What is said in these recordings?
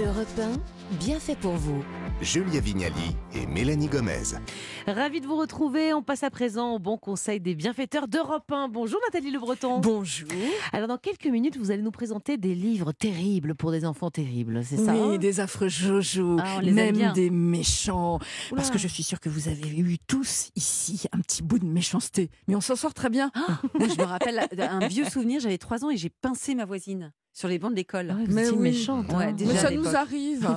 Europe 1, bien fait pour vous. Julia Vignali et Mélanie Gomez. Ravi de vous retrouver. On passe à présent au bon conseil des bienfaiteurs d'Europe 1. Bonjour Nathalie Le Breton. Bonjour. Alors dans quelques minutes, vous allez nous présenter des livres terribles pour des enfants terribles, c'est ça Oui, hein des affreux Jojo, Ah, même des méchants. Parce que je suis sûre que vous avez eu tous ici un petit bout de méchanceté. Mais on s'en sort très bien. Moi, je me rappelle un vieux souvenir, j'avais 3 ans et j'ai pincé ma voisine sur les bancs de l'école. Ah ouais, Mais oui. méchante. Ouais, hein. déjà Mais ça nous arrive.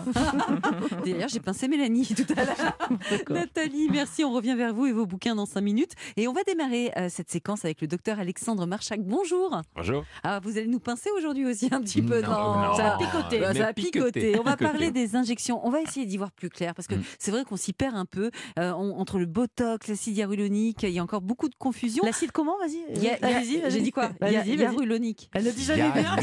D'ailleurs, j'ai pincé Mélanie tout à l'heure. Nathalie, merci. On revient vers vous et vos bouquins dans 5 minutes. Et on va démarrer euh, cette séquence avec le docteur Alexandre Marchak. Bonjour. Bonjour. Ah, vous allez nous pincer aujourd'hui aussi un petit peu, Non, non, non. Ça a picoté. Mais ça a picoté. picoté, On va parler des injections. On va essayer d'y voir plus clair parce que Mm. c'est vrai qu'on s'y perd un peu euh, on- entre le botox, l'acide hyaluronique. Il y a encore beaucoup de confusion. L'acide comment Vas-y? Vas-y. J'ai dit quoi? Il y a- Vas-y, vas-y. Hyaluronique. Elle le dit jamais bien.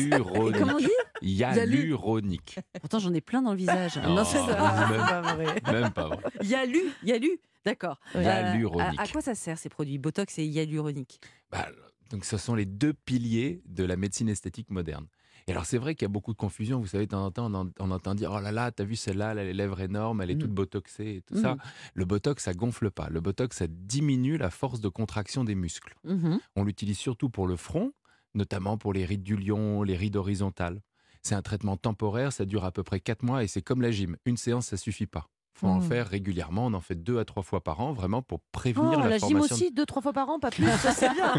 Hyaluronique. Comment on dit Hyaluronique. Pourtant, j'en ai plein dans le visage. Non, Non, c'est pas vrai. même pas vrai. Yalu, Yalu. D'accord. Ouais. Hyaluronique. à, à quoi ça sert ces produits Botox et hyaluronique Bah, donc, ce sont les deux piliers de la médecine esthétique moderne. Et alors, c'est vrai qu'il y a beaucoup de confusion. Vous savez, de temps en temps, on, en- on entend dire Oh là là, t'as vu celle-là, elle a les lèvres énormes, elle est Mm. toute botoxée et tout ça. Mm. Le botox, ça gonfle pas. Le botox, ça diminue la force de contraction des muscles. Mhm. On l'utilise surtout pour le front, notamment pour les rides du lion, les rides horizontales. C'est un traitement temporaire, ça dure à peu près 4 mois et c'est comme la gym. Une séance, ça suffit pas. faut en Mm. faire régulièrement. On en fait deux à trois fois par an, vraiment pour prévenir Oh, la, la gym formation. aussi, deux, trois fois par an, pas plus. Ça, c'est bien.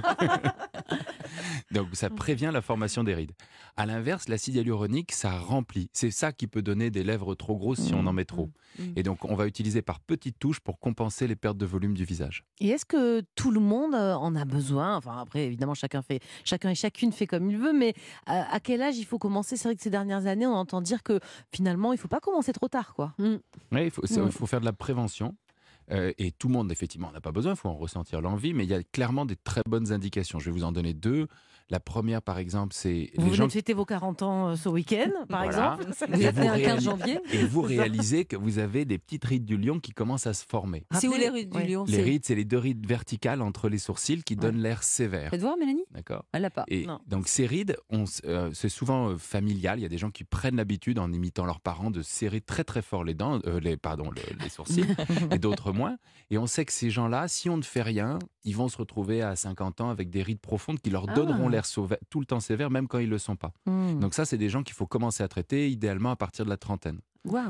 Donc ça prévient la formation des rides. À l'inverse, l'acide hyaluronique, ça remplit. C'est ça qui peut donner des lèvres trop grosses si on en met trop. Mm. Et donc on va utiliser par petites touches pour compenser les pertes de volume du visage. Et est-ce que tout le monde euh, en a besoin? Enfin, après, évidemment, chacun fait, chacun et chacune fait comme il veut, mais à, à quel âge il faut commencer? C'est vrai que ces dernières années, on entend dire que finalement, il faut pas commencer trop tard, quoi. Mm. Oui, faut, il faut faire de la prévention. Euh, et tout le monde, effectivement, n'a pas besoin, il faut en ressentir l'envie, mais il y a clairement des très bonnes indications. Je vais vous en donner deux. La première, par exemple, c'est Vous les venez gens de fêter vos 40 ans euh, ce week-end, par Voilà. exemple. Né un 15 réalisez- janvier et vous réalisez que vous avez des petites rides du lion qui commencent à se former. C'est où les rues du Ouais. lion? Les rides, c'est les deux rides verticales entre les sourcils qui donnent l'air sévère. Faites voir, Mélanie? D'accord Elle l'a pas. Et Non. donc ces rides, euh, c'est souvent euh, familial. Il y a des gens qui prennent l'habitude, en imitant leurs parents, de serrer très très fort les dents, euh, les pardon, le- les sourcils, et d'autres moins. Et on sait que ces gens-là, si on ne fait rien, ils vont se retrouver à 50 ans avec des rides profondes qui leur donneront Ah. L'air tout le temps sévère, même quand ils le sont pas. Hmm. Donc ça, c'est des gens qu'il faut commencer à traiter, idéalement à partir de la trentaine.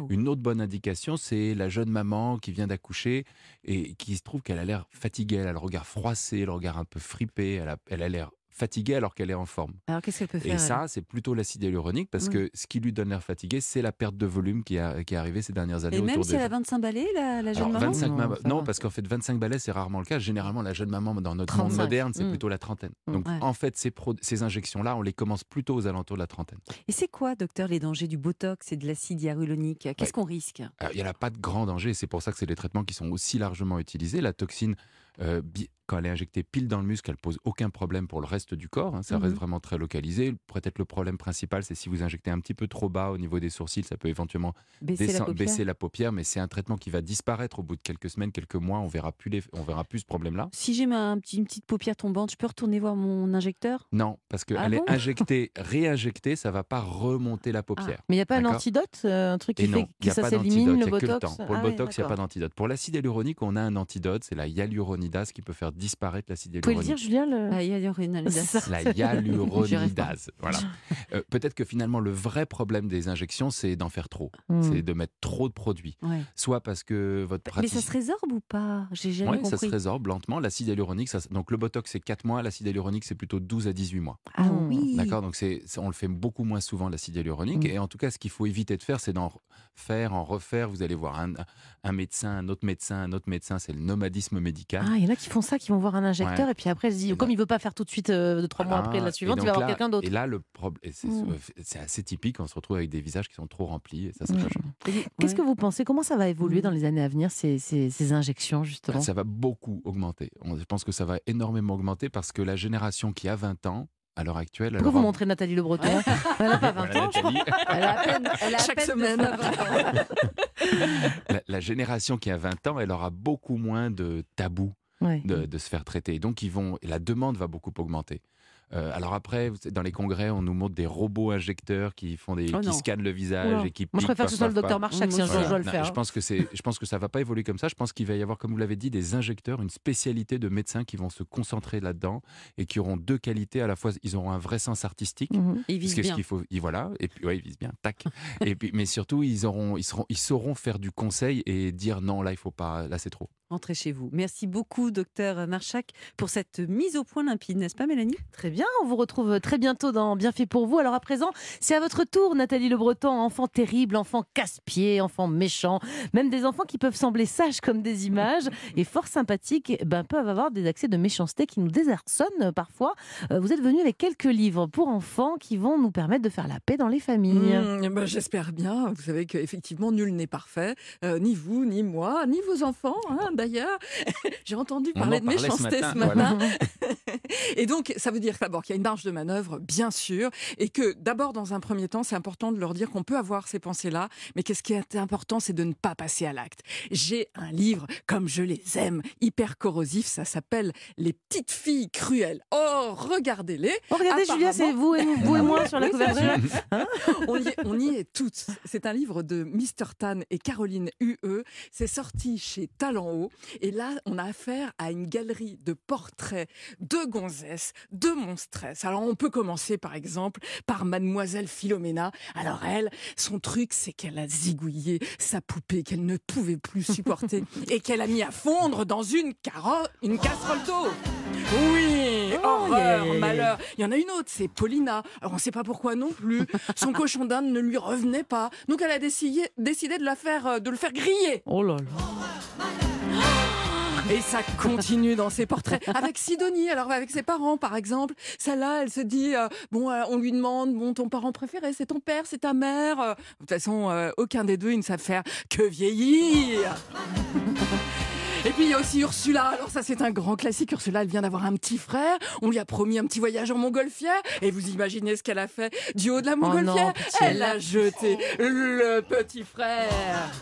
Une autre bonne indication, c'est la jeune maman qui vient d'accoucher et qui se trouve qu'elle a l'air fatiguée, elle a le regard froissé, le regard un peu fripé, elle a elle a l'air fatiguée alors qu'elle est en forme. Alors qu'est-ce qu'elle peut faire Et ça, c'est plutôt l'acide hyaluronique parce que ce qui lui donne l'air fatigué, c'est la perte de volume qui, a- qui est arrivée ces dernières années Et même autour si des elle a gens. 25 balais, la, la jeune Alors, maman 25 Non, parce qu'en fait, 25 balais, c'est rarement le cas. Généralement, la jeune maman, dans notre monde 35. moderne, c'est Mm. plutôt la trentaine. Mm. Donc, Ouais. en fait, ces, pro- ces injections-là, on les commence plutôt aux alentours de la trentaine. Et c'est quoi, docteur, les dangers du botox et de l'acide hyaluronique? Qu'est-ce Ouais. qu'on risque? Alors, Il n'y en a pas de grand danger, c'est pour ça que c'est des traitements qui sont aussi largement utilisés. La toxine, euh, quand elle est injectée pile dans le muscle, elle pose aucun problème pour le reste du corps. hein. ça Mhm. reste vraiment très localisé. Peut-être le problème principal, c'est si vous injectez un petit peu trop bas au niveau des sourcils, ça peut éventuellement Baisser la paupière baisser la paupière, mais c'est un traitement qui va disparaître au bout de quelques semaines, quelques mois. On verra plus, les- on verra plus ce problème-là. Si j'ai ma un petit, une petite paupière tombante, je peux retourner voir mon injecteur? Non, parce qu'elle Ah est bon? injectée, réinjectée, ça va pas remonter la paupière. Mais il n'y a pas un antidote euh, Un truc qui Et non, fait il que n'y a ça pas s'élimine, d'antidote, le le temps. Pour le Ah botox, il n'y a pas d'antidote. Pour l'acide hyaluronique, on a un antidote, c'est la hyaluronidase qui peut faire disparaître l'acide Vous pouvez le hyaluronique. dire, Julien le... Hyaluronidase. Ça. La hyaluronidase. voilà. Euh, Peut-être que finalement, le vrai problème des injections, c'est d'en faire trop. Hmm. C'est de mettre trop de produits. Ouais. Soit parce que votre Mais pratique. ça se résorbe ou pas? J'ai jamais Oui, ça compris. se résorbe lentement. L'acide hyaluronique, ça, donc le botox, c'est 4 mois. L'acide hyaluronique, c'est plutôt 12 à 18 mois. Ah Hmm. oui. D'accord? Donc, c'est- on le fait beaucoup moins souvent, l'acide hyaluronique. Mm. Et en tout cas, ce qu'il faut éviter de faire, c'est d'en faire, en refaire. Vous allez voir un, un médecin, un autre médecin, un autre médecin. C'est le nomadisme médical. Ah, il y en a qui font ça, qui vont voir un injecteur Ouais. et puis après, elle se dit, comme là- il veut pas faire tout de suite, euh, deux, trois mois Voilà. après la suivante, il va voir quelqu'un d'autre. Et là, le problème, c'est, Mm. c'est assez typique. On se retrouve avec des visages qui sont trop remplis. Et ça, Mm. joli. Qu'est-ce que vous pensez Comment ça va évoluer Mhm. dans les années à venir, ces, ces, ces injections, justement? Ça va beaucoup augmenter. Je pense que ça va énormément augmenter parce que la génération qui a 20 ans, à l'heure actuelle, elle Pourquoi vous aura- montrez Nathalie Le Breton? Elle n'a pas 20 Voilà, ans, je crois. Nathalie. Elle a à peine, elle a à Chaque peine semaine. 19 ans. la, la génération qui a 20 ans, elle aura beaucoup moins de tabous Ouais. de, de se faire traiter. Donc, ils vont, la demande va beaucoup augmenter. Euh, alors après, dans les congrès, on nous montre des robots injecteurs qui font des, Oh qui scannent le visage Oula. et qui. Moi, je préfère que ce soit le docteur. Marchak si un jour je- dois le faire. je pense que c'est, je pense que ça va pas évoluer comme ça. Je pense qu'il va y avoir, comme vous l'avez dit, des injecteurs, une spécialité de médecins qui vont se concentrer là-dedans et qui auront deux qualités à la fois. Ils auront un vrai sens artistique. Mhm. Il Parce vise que ce bien. qu'il faut, il- voilà, et puis ouais, ils visent bien, tac. et puis, mais surtout, ils auront, ils seront, ils sauront faire du conseil et dire non, là, il faut pas, là, c'est trop. Rentrez chez vous. Merci beaucoup, docteur Marchak, pour cette mise au point limpide, n'est-ce pas, Mélanie? Très bien, on vous retrouve très bientôt dans Bien fait pour vous. Alors à présent, c'est à votre tour, Nathalie Le Breton, enfant terrible, enfant casse-pied, enfant méchant, même des enfants qui peuvent sembler sages comme des images et fort sympathiques, eh ben, peuvent avoir des accès de méchanceté qui nous désarçonnent parfois. Euh, Vous êtes venu avec quelques livres pour enfants qui vont nous permettre de faire la paix dans les familles. Mmh, ben, J'espère bien. Vous savez qu'effectivement, nul n'est parfait. Euh, ni vous, ni moi, ni vos enfants, hein, d'ailleurs. J'ai entendu parler en de ce méchanceté ce matin, matin. voilà. Et donc, ça veut dire d'abord qu'il y a une marge de manœuvre, bien sûr, et que d'abord, dans un premier temps, c'est important de leur dire qu'on peut avoir ces pensées-là, mais qu'est-ce qui est important, c'est de ne pas passer à l'acte. J'ai un livre, comme je les aime, hyper corrosif, ça s'appelle Les petites filles cruelles. Oh, regardez-les Oh, regardez Julia, c'est vous et, vous et moi sur la couverture. on y, est, on y est toutes. C'est un livre de Mr. Tan et Caroline UE. C'est sorti chez Talent Haut. Et là, on a affaire à une galerie de portraits de gonzesses, de monstresses. Alors, on peut commencer, par exemple, par Mademoiselle Philomena. Alors, elle, son truc, c'est qu'elle a zigouillé sa poupée qu'elle ne pouvait plus supporter et qu'elle a mis à fondre dans une, caro- une casserole d'eau. Oui, Oh, horreur, yeah, malheur. Il y en a une autre, c'est Paulina. Alors on ne sait pas pourquoi non plus. Son cochon d'Inde ne lui revenait pas. Donc elle a décidé, décidé de, la faire, euh, de le faire griller. Oh là là. Et ça continue dans ses portraits. Avec Sidonie, alors avec ses parents par exemple. Celle-là, elle se dit, euh, bon, euh, on lui demande, bon, ton parent préféré, c'est ton père, c'est ta mère. Euh, De toute façon, aucun des deux, ils ne savent faire que vieillir. Et puis il y a aussi Ursula. Alors ça c'est un grand classique. Ursula, elle vient d'avoir un petit frère. On lui a promis un petit voyage en montgolfière. Et vous imaginez ce qu'elle a fait du haut de la montgolfière non, pitié. Elle a jeté le petit frère.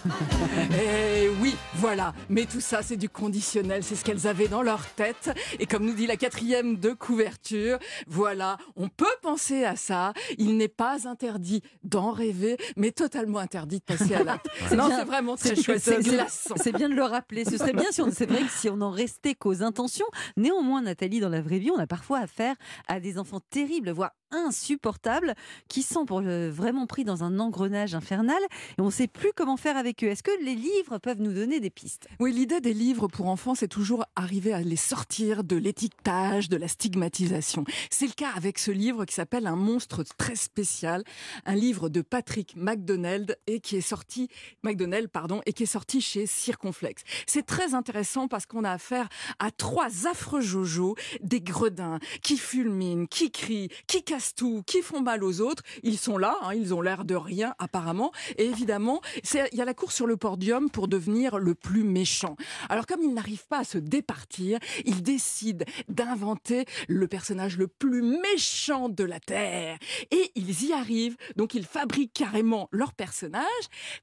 Et oui, voilà. Mais tout ça c'est du conditionnel. C'est ce qu'elles avaient dans leur tête. Et comme nous dit la quatrième de couverture, voilà, on peut penser à ça. Il n'est pas interdit d'en rêver, mais totalement interdit de passer à l'acte. Non, c'est vraiment très C'est- chouette. c'est- C'est glaçant. C'est bien de le rappeler. Ce serait bien C'est vrai que si on en restait qu'aux intentions. Néanmoins, Nathalie, dans la vraie vie, on a parfois affaire à des enfants terribles, voire insupportables, qui sont pour le- vraiment pris dans un engrenage infernal et on ne sait plus comment faire avec eux. Est-ce que les livres peuvent nous donner des pistes? Oui, l'idée des livres pour enfants, c'est toujours arriver à les sortir de l'étiquetage, de la stigmatisation. C'est le cas avec ce livre qui s'appelle Un monstre très spécial, un livre de Patrick McDonald et qui est sorti pardon et qui est sorti chez Circonflex. C'est très intéressant parce qu'on a affaire à trois affreux jojos, des gredins qui fulminent, qui crient, qui cassent tout, qui font mal aux autres. Ils sont là, hein, ils ont l'air de rien apparemment et évidemment, il y a la course sur le podium pour devenir le plus méchant. Alors comme ils n'arrivent pas à se départir, ils décident d'inventer le personnage le plus méchant de la Terre. Et ils y arrivent, donc ils fabriquent carrément leur personnage.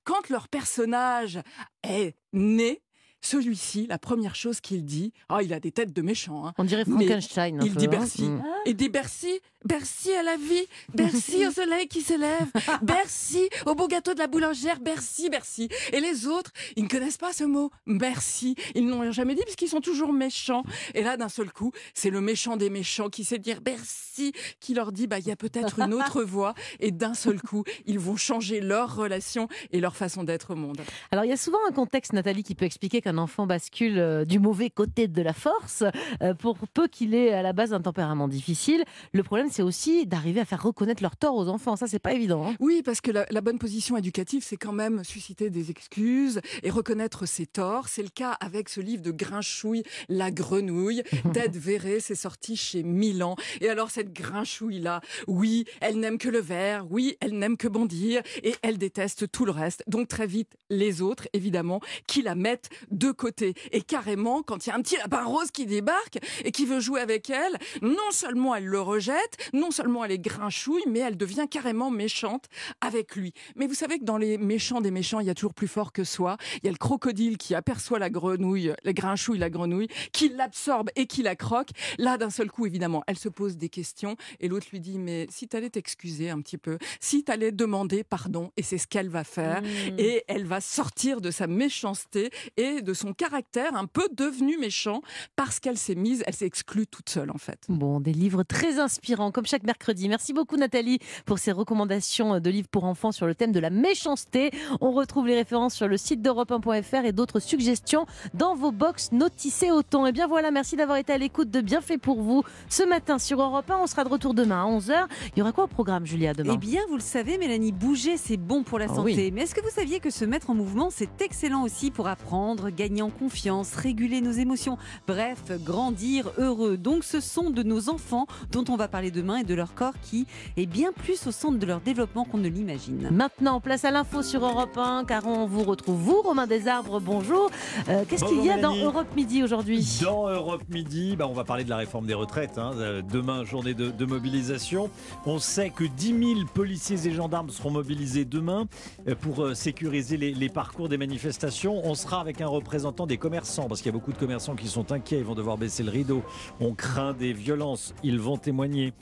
Quand leur personnage est né, celui-ci, la première chose qu'il dit, ah, il a des têtes de méchant, hein. On dirait Frankenstein. un il peu, dit hein. Bercy. Mm. Il dit Bercy, Bercy à la vie, Bercy au soleil qui s'élève, Bercy au beau gâteau de la boulangère, Bercy, Bercy. Et les autres, ils ne connaissent pas ce mot, merci. Ils n'ont jamais dit puisqu'ils sont toujours méchants. Et là, d'un seul coup, c'est le méchant des méchants qui sait dire Bercy, qui leur dit, bah, il y a peut-être une autre voie. Et d'un seul coup, ils vont changer leur relation et leur façon d'être au monde. Alors, il y a souvent un contexte, Nathalie, qui peut expliquer qu'un enfant bascule euh, du mauvais côté de la force, euh, pour peu qu'il ait à la base un tempérament difficile. Le problème, c'est aussi d'arriver à faire reconnaître leurs torts aux enfants. Ça, c'est pas évident. hein. Oui, parce que la, la bonne position éducative, c'est quand même susciter des excuses et reconnaître ses torts. C'est le cas avec ce livre de Grinchouille, La Grenouille, d'Ed Verret. C'est sorti chez Milan. Et alors, cette Grinchouille-là, oui, elle n'aime que le vert, oui, elle n'aime que bondir et elle déteste tout le reste. Donc, très vite, les autres, évidemment, qui la mettent de côté. Et carrément, quand il y a un petit lapin rose qui débarque et qui veut jouer avec elle, non seulement elle le rejette, non seulement elle est grinchouille, mais elle devient carrément méchante avec lui. Mais vous savez que dans les méchants des méchants, il y a toujours plus fort que soi. Il y a le crocodile qui aperçoit la grenouille, la grinchouille, la grenouille, qui l'absorbe et qui la croque. Là, d'un seul coup, évidemment, elle se pose des questions et l'autre lui dit, mais si tu allais t'excuser un petit peu, si tu allais demander pardon, et c'est ce qu'elle va faire, Mmh. et elle va sortir de sa méchanceté et de son caractère un peu devenu méchant parce qu'elle s'est mise, elle s'est exclue toute seule en fait. Bon, des livres très inspirants, comme chaque mercredi. Merci beaucoup Nathalie pour ces recommandations de livres pour enfants sur le thème de la méchanceté. On retrouve les références sur le site d'Europe 1.fr et d'autres suggestions dans vos box Notissez autant. Et bien voilà, merci d'avoir été à l'écoute de Bienfait pour vous ce matin sur Europe 1. On sera de retour demain à 11h. Il y aura quoi au programme, Julia, demain? Eh bien, vous le savez, Mélanie, bouger, c'est bon pour la Ah santé. oui. Mais est-ce que vous saviez que se mettre en mouvement, c'est excellent aussi pour apprendre, gagner en confiance, réguler nos émotions, bref, grandir heureux. Donc, ce sont de nos enfants dont on va parler demain et de leur corps qui est bien plus au centre de leur développement qu'on ne l'imagine. Maintenant, place à l'info sur Europe 1, car on vous retrouve, vous, Romain Desarbres, bonjour. Euh, Qu'est-ce qu'il Bonjour, y a dans Mélanie. Europe Midi aujourd'hui? Dans Europe Midi, bah, on va parler de la réforme des retraites. hein. Euh, Demain, journée de, de mobilisation. On sait que 10 000 policiers et gendarmes seront mobilisés demain euh, pour euh, sécuriser les, les parcours des manifestations. On sera avec un représentant des commerçants, parce qu'il y a beaucoup de commerçants qui sont inquiets, ils vont devoir baisser le rideau. On craint des violences, ils vont témoigner.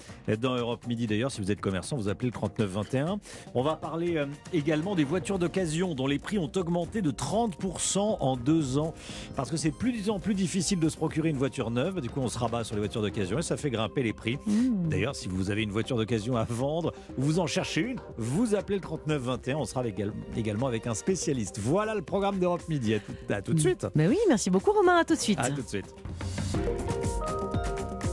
Dans Europe Midi, d'ailleurs, si vous êtes commerçant, vous appelez le 3921. On va parler euh, également des voitures d'occasion, dont les prix ont augmenté de 30% en deux ans parce que c'est plus en plus difficile de se procurer une voiture neuve. Du coup, on se rabat sur les voitures d'occasion et ça fait grimper les prix. Mmh. D'ailleurs, si vous avez une voiture d'occasion à vendre ou vous en cherchez une, vous appelez le 3921. On sera avec- également avec un spécialiste. Voilà le programme d'Europe Midi. À tout, à tout de suite. Mais oui, merci beaucoup Romain, à tout de suite. À tout de suite.